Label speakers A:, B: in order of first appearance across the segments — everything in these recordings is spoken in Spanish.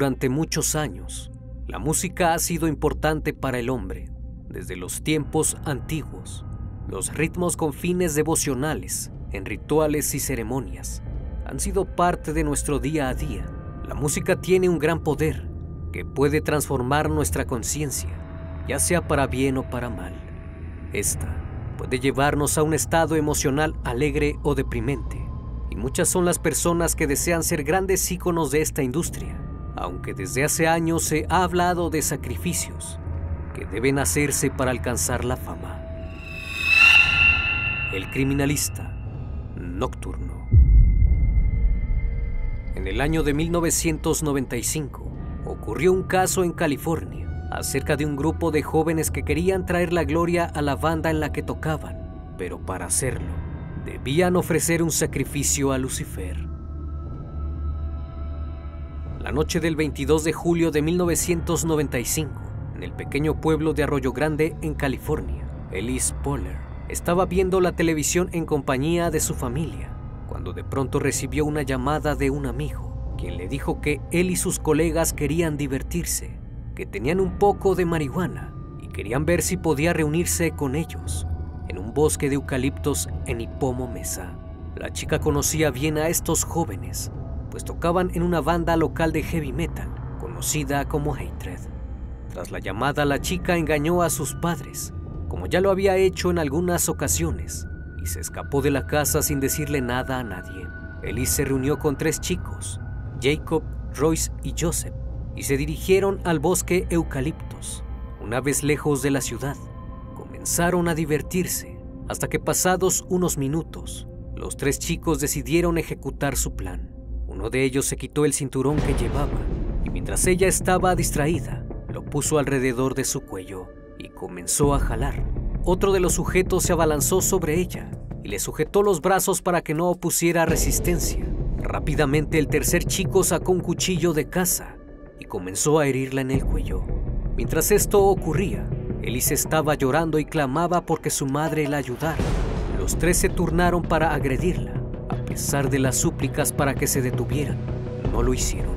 A: Durante muchos años, la música ha sido importante para el hombre, desde los tiempos antiguos. Los ritmos con fines devocionales, en rituales y ceremonias, han sido parte de nuestro día a día. La música tiene un gran poder que puede transformar nuestra conciencia, ya sea para bien o para mal. Esta puede llevarnos a un estado emocional alegre o deprimente, y muchas son las personas que desean ser grandes íconos de esta industria aunque desde hace años se ha hablado de sacrificios que deben hacerse para alcanzar la fama. El criminalista nocturno. En el año de 1995 ocurrió un caso en California acerca de un grupo de jóvenes que querían traer la gloria a la banda en la que tocaban, pero para hacerlo debían ofrecer un sacrificio a Lucifer. La noche del 22 de julio de 1995, en el pequeño pueblo de Arroyo Grande, en California, Elise Poller estaba viendo la televisión en compañía de su familia, cuando de pronto recibió una llamada de un amigo, quien le dijo que él y sus colegas querían divertirse, que tenían un poco de marihuana y querían ver si podía reunirse con ellos en un bosque de eucaliptos en Ipomo Mesa. La chica conocía bien a estos jóvenes pues tocaban en una banda local de heavy metal conocida como Hatred. Tras la llamada, la chica engañó a sus padres, como ya lo había hecho en algunas ocasiones, y se escapó de la casa sin decirle nada a nadie. Elise se reunió con tres chicos, Jacob, Royce y Joseph, y se dirigieron al bosque Eucaliptos. Una vez lejos de la ciudad, comenzaron a divertirse, hasta que pasados unos minutos, los tres chicos decidieron ejecutar su plan. Uno de ellos se quitó el cinturón que llevaba y mientras ella estaba distraída, lo puso alrededor de su cuello y comenzó a jalar. Otro de los sujetos se abalanzó sobre ella y le sujetó los brazos para que no opusiera resistencia. Rápidamente el tercer chico sacó un cuchillo de caza y comenzó a herirla en el cuello. Mientras esto ocurría, Elise estaba llorando y clamaba porque su madre la ayudara. Los tres se turnaron para agredirla pesar de las súplicas para que se detuvieran, no lo hicieron.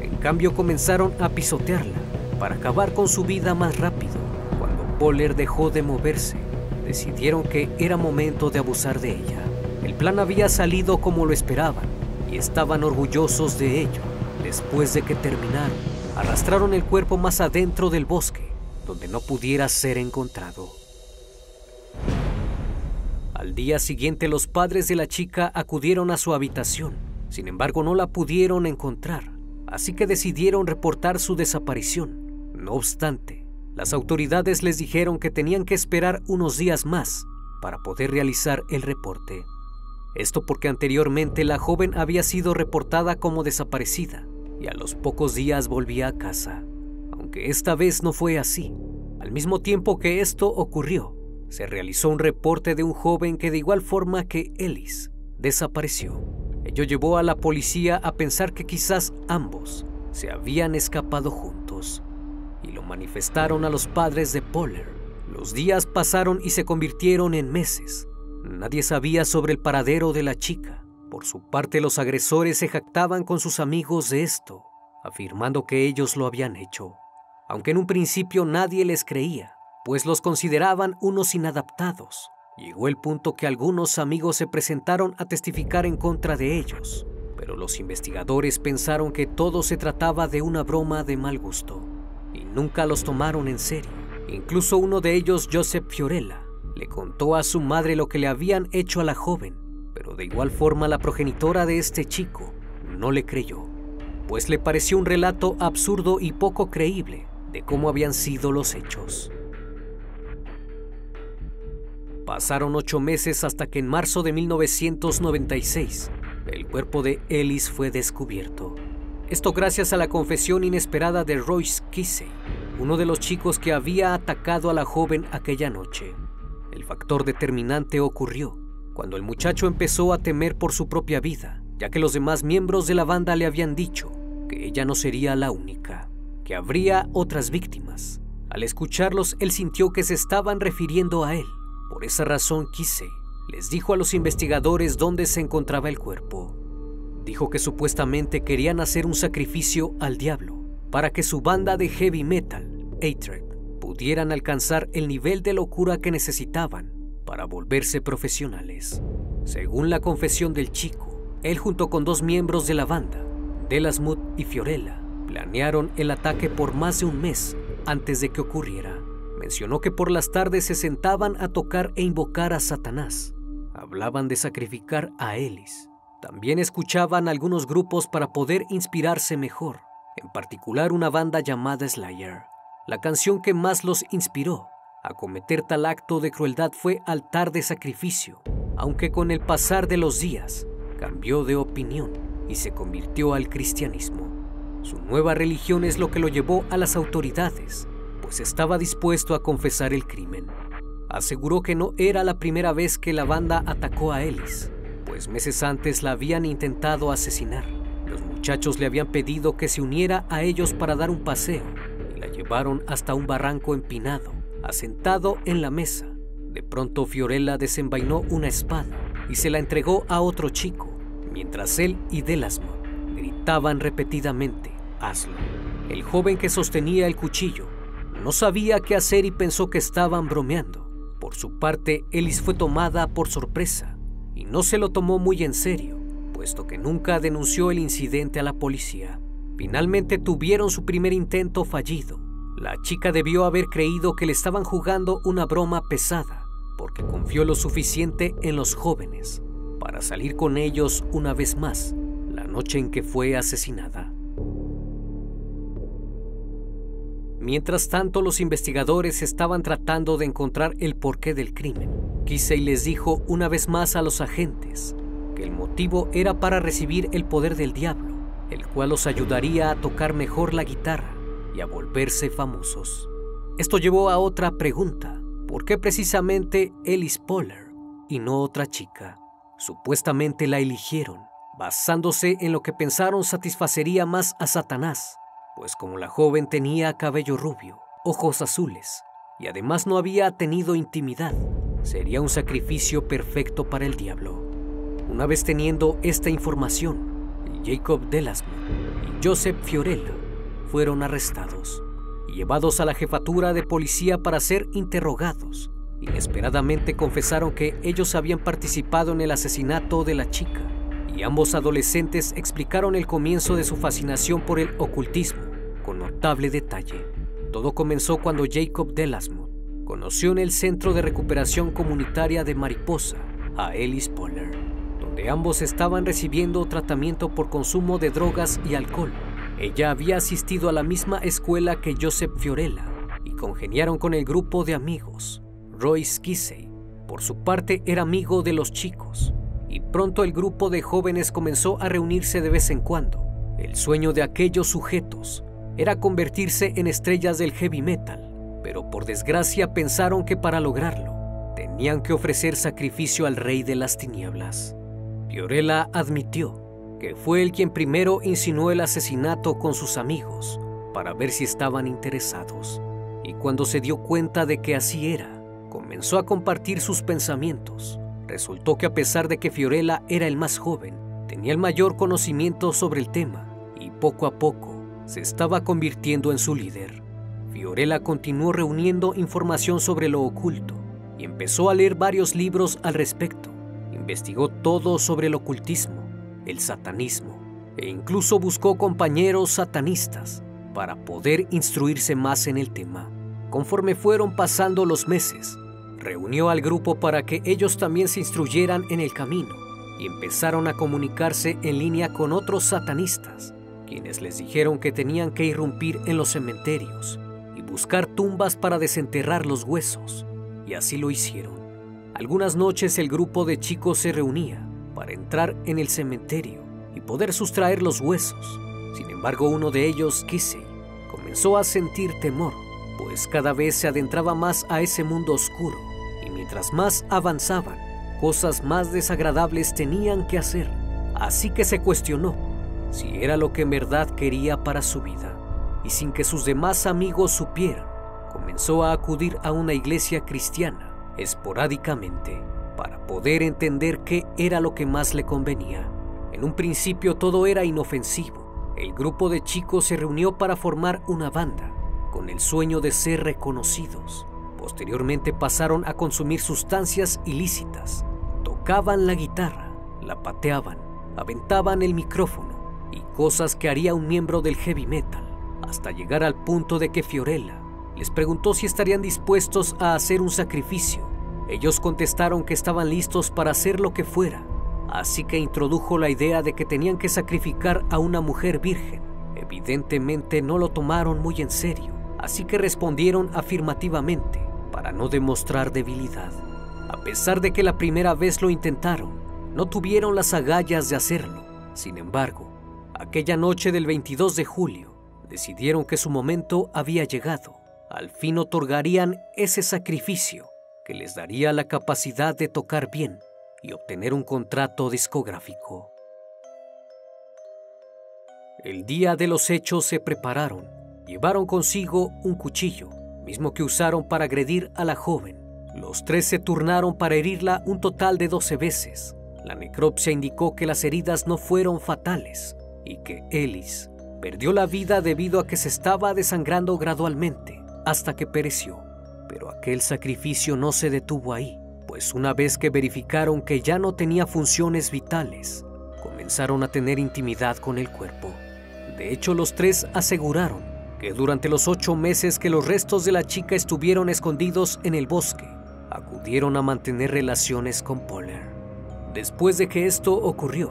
A: En cambio comenzaron a pisotearla para acabar con su vida más rápido. Cuando Poller dejó de moverse, decidieron que era momento de abusar de ella. El plan había salido como lo esperaban y estaban orgullosos de ello. Después de que terminaron, arrastraron el cuerpo más adentro del bosque, donde no pudiera ser encontrado. Al día siguiente los padres de la chica acudieron a su habitación, sin embargo no la pudieron encontrar, así que decidieron reportar su desaparición. No obstante, las autoridades les dijeron que tenían que esperar unos días más para poder realizar el reporte. Esto porque anteriormente la joven había sido reportada como desaparecida y a los pocos días volvía a casa. Aunque esta vez no fue así. Al mismo tiempo que esto ocurrió, se realizó un reporte de un joven que de igual forma que Ellis desapareció. Ello llevó a la policía a pensar que quizás ambos se habían escapado juntos y lo manifestaron a los padres de Poller. Los días pasaron y se convirtieron en meses. Nadie sabía sobre el paradero de la chica. Por su parte, los agresores se jactaban con sus amigos de esto, afirmando que ellos lo habían hecho, aunque en un principio nadie les creía pues los consideraban unos inadaptados. Llegó el punto que algunos amigos se presentaron a testificar en contra de ellos, pero los investigadores pensaron que todo se trataba de una broma de mal gusto y nunca los tomaron en serio. Incluso uno de ellos, Joseph Fiorella, le contó a su madre lo que le habían hecho a la joven, pero de igual forma la progenitora de este chico no le creyó, pues le pareció un relato absurdo y poco creíble de cómo habían sido los hechos. Pasaron ocho meses hasta que en marzo de 1996 el cuerpo de Ellis fue descubierto. Esto gracias a la confesión inesperada de Royce Kissey, uno de los chicos que había atacado a la joven aquella noche. El factor determinante ocurrió cuando el muchacho empezó a temer por su propia vida, ya que los demás miembros de la banda le habían dicho que ella no sería la única, que habría otras víctimas. Al escucharlos, él sintió que se estaban refiriendo a él. Por esa razón, Kissey les dijo a los investigadores dónde se encontraba el cuerpo. Dijo que supuestamente querían hacer un sacrificio al diablo para que su banda de heavy metal, Atred, pudieran alcanzar el nivel de locura que necesitaban para volverse profesionales. Según la confesión del chico, él junto con dos miembros de la banda, Delasmut y Fiorella, planearon el ataque por más de un mes antes de que ocurriera. Mencionó que por las tardes se sentaban a tocar e invocar a Satanás. Hablaban de sacrificar a Elis. También escuchaban algunos grupos para poder inspirarse mejor, en particular una banda llamada Slayer. La canción que más los inspiró a cometer tal acto de crueldad fue Altar de Sacrificio, aunque con el pasar de los días cambió de opinión y se convirtió al cristianismo. Su nueva religión es lo que lo llevó a las autoridades pues estaba dispuesto a confesar el crimen. Aseguró que no era la primera vez que la banda atacó a Ellis, pues meses antes la habían intentado asesinar. Los muchachos le habían pedido que se uniera a ellos para dar un paseo y la llevaron hasta un barranco empinado, asentado en la mesa. De pronto Fiorella desenvainó una espada y se la entregó a otro chico, mientras él y Delasmo gritaban repetidamente, hazlo. El joven que sostenía el cuchillo no sabía qué hacer y pensó que estaban bromeando. Por su parte, Ellis fue tomada por sorpresa y no se lo tomó muy en serio, puesto que nunca denunció el incidente a la policía. Finalmente tuvieron su primer intento fallido. La chica debió haber creído que le estaban jugando una broma pesada, porque confió lo suficiente en los jóvenes para salir con ellos una vez más la noche en que fue asesinada. Mientras tanto, los investigadores estaban tratando de encontrar el porqué del crimen. Kisei les dijo una vez más a los agentes que el motivo era para recibir el poder del diablo, el cual los ayudaría a tocar mejor la guitarra y a volverse famosos. Esto llevó a otra pregunta. ¿Por qué precisamente Ellis Poller y no otra chica? Supuestamente la eligieron, basándose en lo que pensaron satisfacería más a Satanás pues como la joven tenía cabello rubio, ojos azules y además no había tenido intimidad, sería un sacrificio perfecto para el diablo. Una vez teniendo esta información, Jacob Delasmo y Joseph Fiorella fueron arrestados y llevados a la jefatura de policía para ser interrogados. Inesperadamente confesaron que ellos habían participado en el asesinato de la chica ambos adolescentes explicaron el comienzo de su fascinación por el ocultismo con notable detalle. Todo comenzó cuando Jacob Delasmont conoció en el Centro de Recuperación Comunitaria de Mariposa a Ellis Poller, donde ambos estaban recibiendo tratamiento por consumo de drogas y alcohol. Ella había asistido a la misma escuela que Joseph Fiorella y congeniaron con el grupo de amigos. Royce Kissey, por su parte, era amigo de los chicos y pronto el grupo de jóvenes comenzó a reunirse de vez en cuando. El sueño de aquellos sujetos era convertirse en estrellas del heavy metal, pero por desgracia pensaron que para lograrlo tenían que ofrecer sacrificio al rey de las tinieblas. Fiorella admitió que fue él quien primero insinuó el asesinato con sus amigos para ver si estaban interesados, y cuando se dio cuenta de que así era, comenzó a compartir sus pensamientos Resultó que a pesar de que Fiorella era el más joven, tenía el mayor conocimiento sobre el tema y poco a poco se estaba convirtiendo en su líder. Fiorella continuó reuniendo información sobre lo oculto y empezó a leer varios libros al respecto. Investigó todo sobre el ocultismo el satanismo, e incluso buscó compañeros satanistas para poder instruirse más en el tema. Conforme fueron pasando los meses, reunió al grupo para que ellos también se instruyeran en el camino y empezaron a comunicarse en línea con otros satanistas, quienes les dijeron que tenían que irrumpir en los cementerios y buscar tumbas para desenterrar los huesos, y así lo hicieron. Algunas noches el grupo de chicos se reunía para entrar en el cementerio y poder sustraer los huesos. Sin embargo, uno de ellos, Kisei, comenzó a sentir temor, pues cada vez se adentraba más a ese mundo oscuro mientras más avanzaban, cosas más desagradables tenían que hacer. Así que se cuestionó si era lo que en verdad quería para su vida. Y sin que sus demás amigos supieran, comenzó a acudir a una iglesia cristiana esporádicamente para poder entender qué era lo que más le convenía. En un principio todo era inofensivo. El grupo de chicos se reunió para formar una banda, con el sueño de ser reconocidos. Posteriormente pasaron a consumir sustancias ilícitas. Tocaban la guitarra, la pateaban, aventaban el micrófono y cosas que haría un miembro del heavy metal, hasta llegar al punto de que Fiorella les preguntó si estarían dispuestos a hacer un sacrificio. Ellos contestaron que estaban listos para hacer lo que fuera, así que introdujo la idea de que tenían que sacrificar a una mujer virgen. Evidentemente no lo tomaron muy en serio, así que respondieron afirmativamente para no demostrar debilidad. A pesar de que la primera vez lo intentaron, no tuvieron las agallas de hacerlo. Sin embargo, aquella noche del 22 de julio, decidieron que su momento había llegado. Al fin otorgarían ese sacrificio que les daría la capacidad de tocar bien y obtener un contrato discográfico. El día de los hechos se prepararon, llevaron consigo un cuchillo, mismo que usaron para agredir a la joven. Los tres se turnaron para herirla un total de 12 veces. La necropsia indicó que las heridas no fueron fatales y que Ellis perdió la vida debido a que se estaba desangrando gradualmente hasta que pereció. Pero aquel sacrificio no se detuvo ahí, pues una vez que verificaron que ya no tenía funciones vitales, comenzaron a tener intimidad con el cuerpo. De hecho, los tres aseguraron que durante los ocho meses que los restos de la chica estuvieron escondidos en el bosque, acudieron a mantener relaciones con Poller. Después de que esto ocurrió,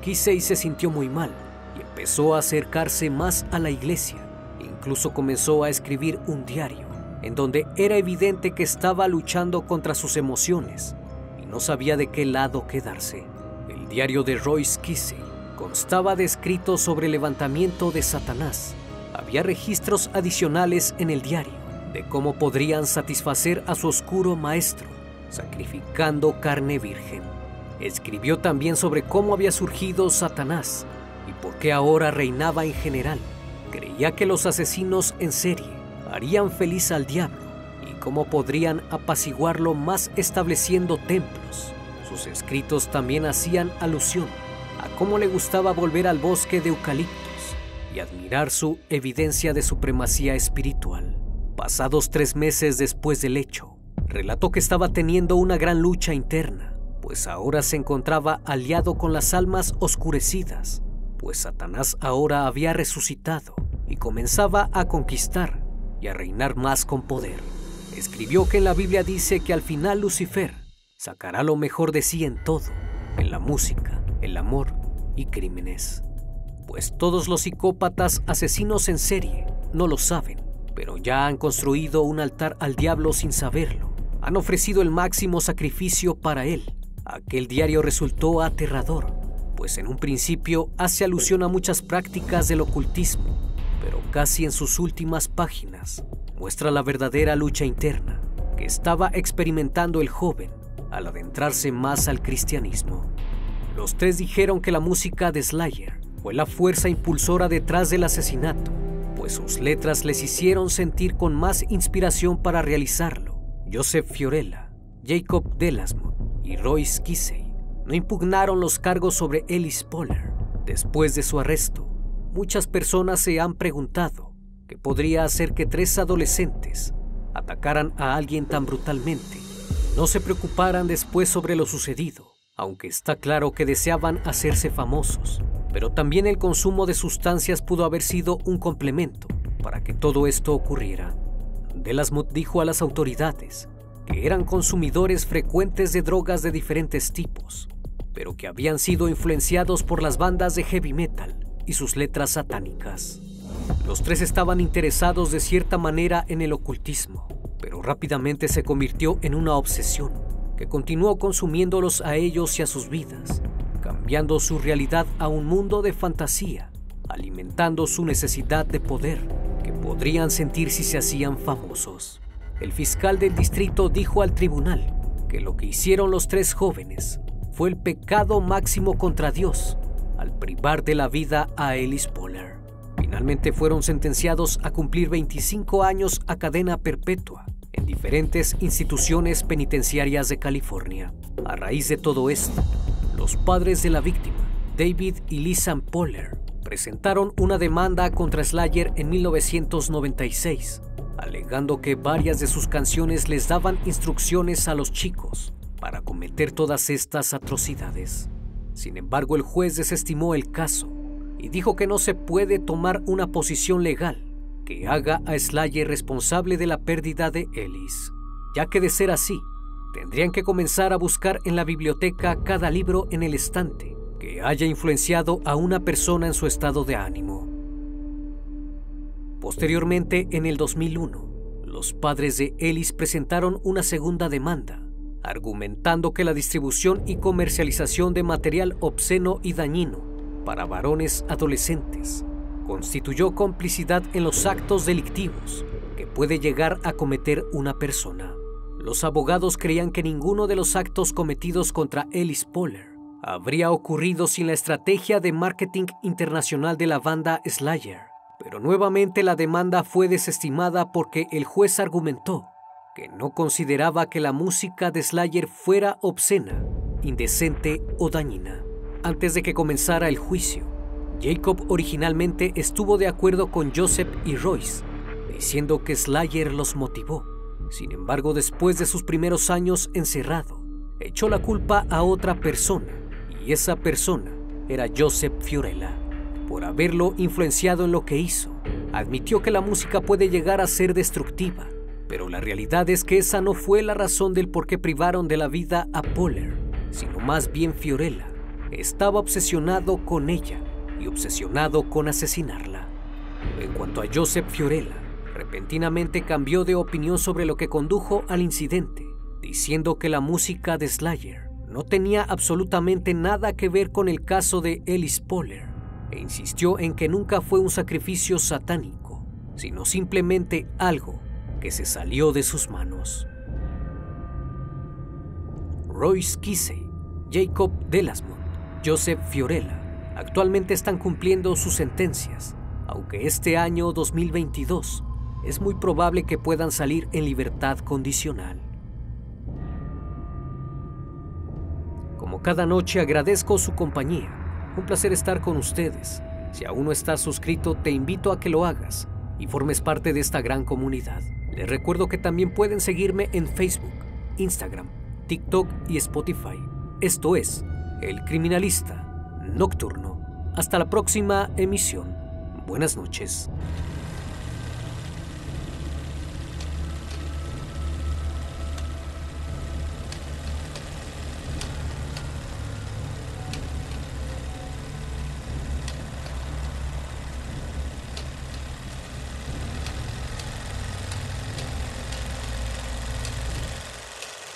A: Kisei se sintió muy mal y empezó a acercarse más a la iglesia. Incluso comenzó a escribir un diario en donde era evidente que estaba luchando contra sus emociones y no sabía de qué lado quedarse. El diario de Royce Kisey constaba de escritos sobre el levantamiento de Satanás. Había registros adicionales en el diario de cómo podrían satisfacer a su oscuro maestro, sacrificando carne virgen. Escribió también sobre cómo había surgido Satanás y por qué ahora reinaba en general. Creía que los asesinos en serie harían feliz al diablo y cómo podrían apaciguarlo más estableciendo templos. Sus escritos también hacían alusión a cómo le gustaba volver al bosque de eucaliptos y admirar su evidencia de supremacía espiritual. Pasados tres meses después del hecho, relató que estaba teniendo una gran lucha interna, pues ahora se encontraba aliado con las almas oscurecidas, pues Satanás ahora había resucitado y comenzaba a conquistar y a reinar más con poder. Escribió que en la Biblia dice que al final Lucifer sacará lo mejor de sí en todo, en la música, el amor y crímenes. Pues todos los psicópatas asesinos en serie no lo saben, pero ya han construido un altar al diablo sin saberlo. Han ofrecido el máximo sacrificio para él. Aquel diario resultó aterrador, pues en un principio hace alusión a muchas prácticas del ocultismo pero casi en sus últimas páginas muestra la verdadera lucha interna que estaba experimentando el joven al adentrarse más al cristianismo. Los tres dijeron que la música de Slayer fue la fuerza impulsora detrás del asesinato, pues sus letras les hicieron sentir con más inspiración para realizarlo. Joseph Fiorella, Jacob Delasmont y Royce Kisey no impugnaron los cargos sobre Ellis Poller después de su arresto Muchas personas se han preguntado qué podría hacer que tres adolescentes atacaran a alguien tan brutalmente. No se preocuparan después sobre lo sucedido, aunque está claro que deseaban hacerse famosos, pero también el consumo de sustancias pudo haber sido un complemento para que todo esto ocurriera. Delasmut dijo a las autoridades que eran consumidores frecuentes de drogas de diferentes tipos, pero que habían sido influenciados por las bandas de heavy metal y sus letras satánicas. Los tres estaban interesados de cierta manera en el ocultismo, pero rápidamente se convirtió en una obsesión que continuó consumiéndolos a ellos y a sus vidas, cambiando su realidad a un mundo de fantasía, alimentando su necesidad de poder que podrían sentir si se hacían famosos. El fiscal del distrito dijo al tribunal que lo que hicieron los tres jóvenes fue el pecado máximo contra Dios al privar de la vida a Ellis Poller. Finalmente fueron sentenciados a cumplir 25 años a cadena perpetua en diferentes instituciones penitenciarias de California. A raíz de todo esto, los padres de la víctima, David y Lisa Poller, presentaron una demanda contra Slayer en 1996, alegando que varias de sus canciones les daban instrucciones a los chicos para cometer todas estas atrocidades. Sin embargo, el juez desestimó el caso y dijo que no se puede tomar una posición legal que haga a Slayer responsable de la pérdida de Ellis, ya que de ser así, tendrían que comenzar a buscar en la biblioteca cada libro en el estante que haya influenciado a una persona en su estado de ánimo. Posteriormente, en el 2001, los padres de Ellis presentaron una segunda demanda, argumentando que la distribución y comercialización de material obsceno y dañino para varones adolescentes constituyó complicidad en los actos delictivos que puede llegar a cometer una persona. Los abogados creían que ninguno de los actos cometidos contra Ellis Poller habría ocurrido sin la estrategia de marketing internacional de la banda Slayer. Pero nuevamente la demanda fue desestimada porque el juez argumentó que no consideraba que la música de Slayer fuera obscena, indecente o dañina. Antes de que comenzara el juicio, Jacob originalmente estuvo de acuerdo con Joseph y Royce, diciendo que Slayer los motivó. Sin embargo, después de sus primeros años encerrado, echó la culpa a otra persona, y esa persona era Joseph Fiorella. Por haberlo influenciado en lo que hizo, admitió que la música puede llegar a ser destructiva, pero la realidad es que esa no fue la razón del por qué privaron de la vida a Poller, sino más bien Fiorella. Estaba obsesionado con ella y obsesionado con asesinarla. En cuanto a Joseph Fiorella, repentinamente cambió de opinión sobre lo que condujo al incidente, diciendo que la música de Slayer no tenía absolutamente nada que ver con el caso de Ellis Poller e insistió en que nunca fue un sacrificio satánico, sino simplemente algo que se salió de sus manos. Royce Kisey, Jacob Delasmont, Joseph Fiorella actualmente están cumpliendo sus sentencias, aunque este año 2022 es muy probable que puedan salir en libertad condicional. Como cada noche agradezco su compañía. Un placer estar con ustedes. Si aún no estás suscrito, te invito a que lo hagas y formes parte de esta gran comunidad. Les recuerdo que también pueden seguirme en Facebook, Instagram, TikTok y Spotify. Esto es El Criminalista Nocturno. Hasta la próxima emisión. Buenas noches.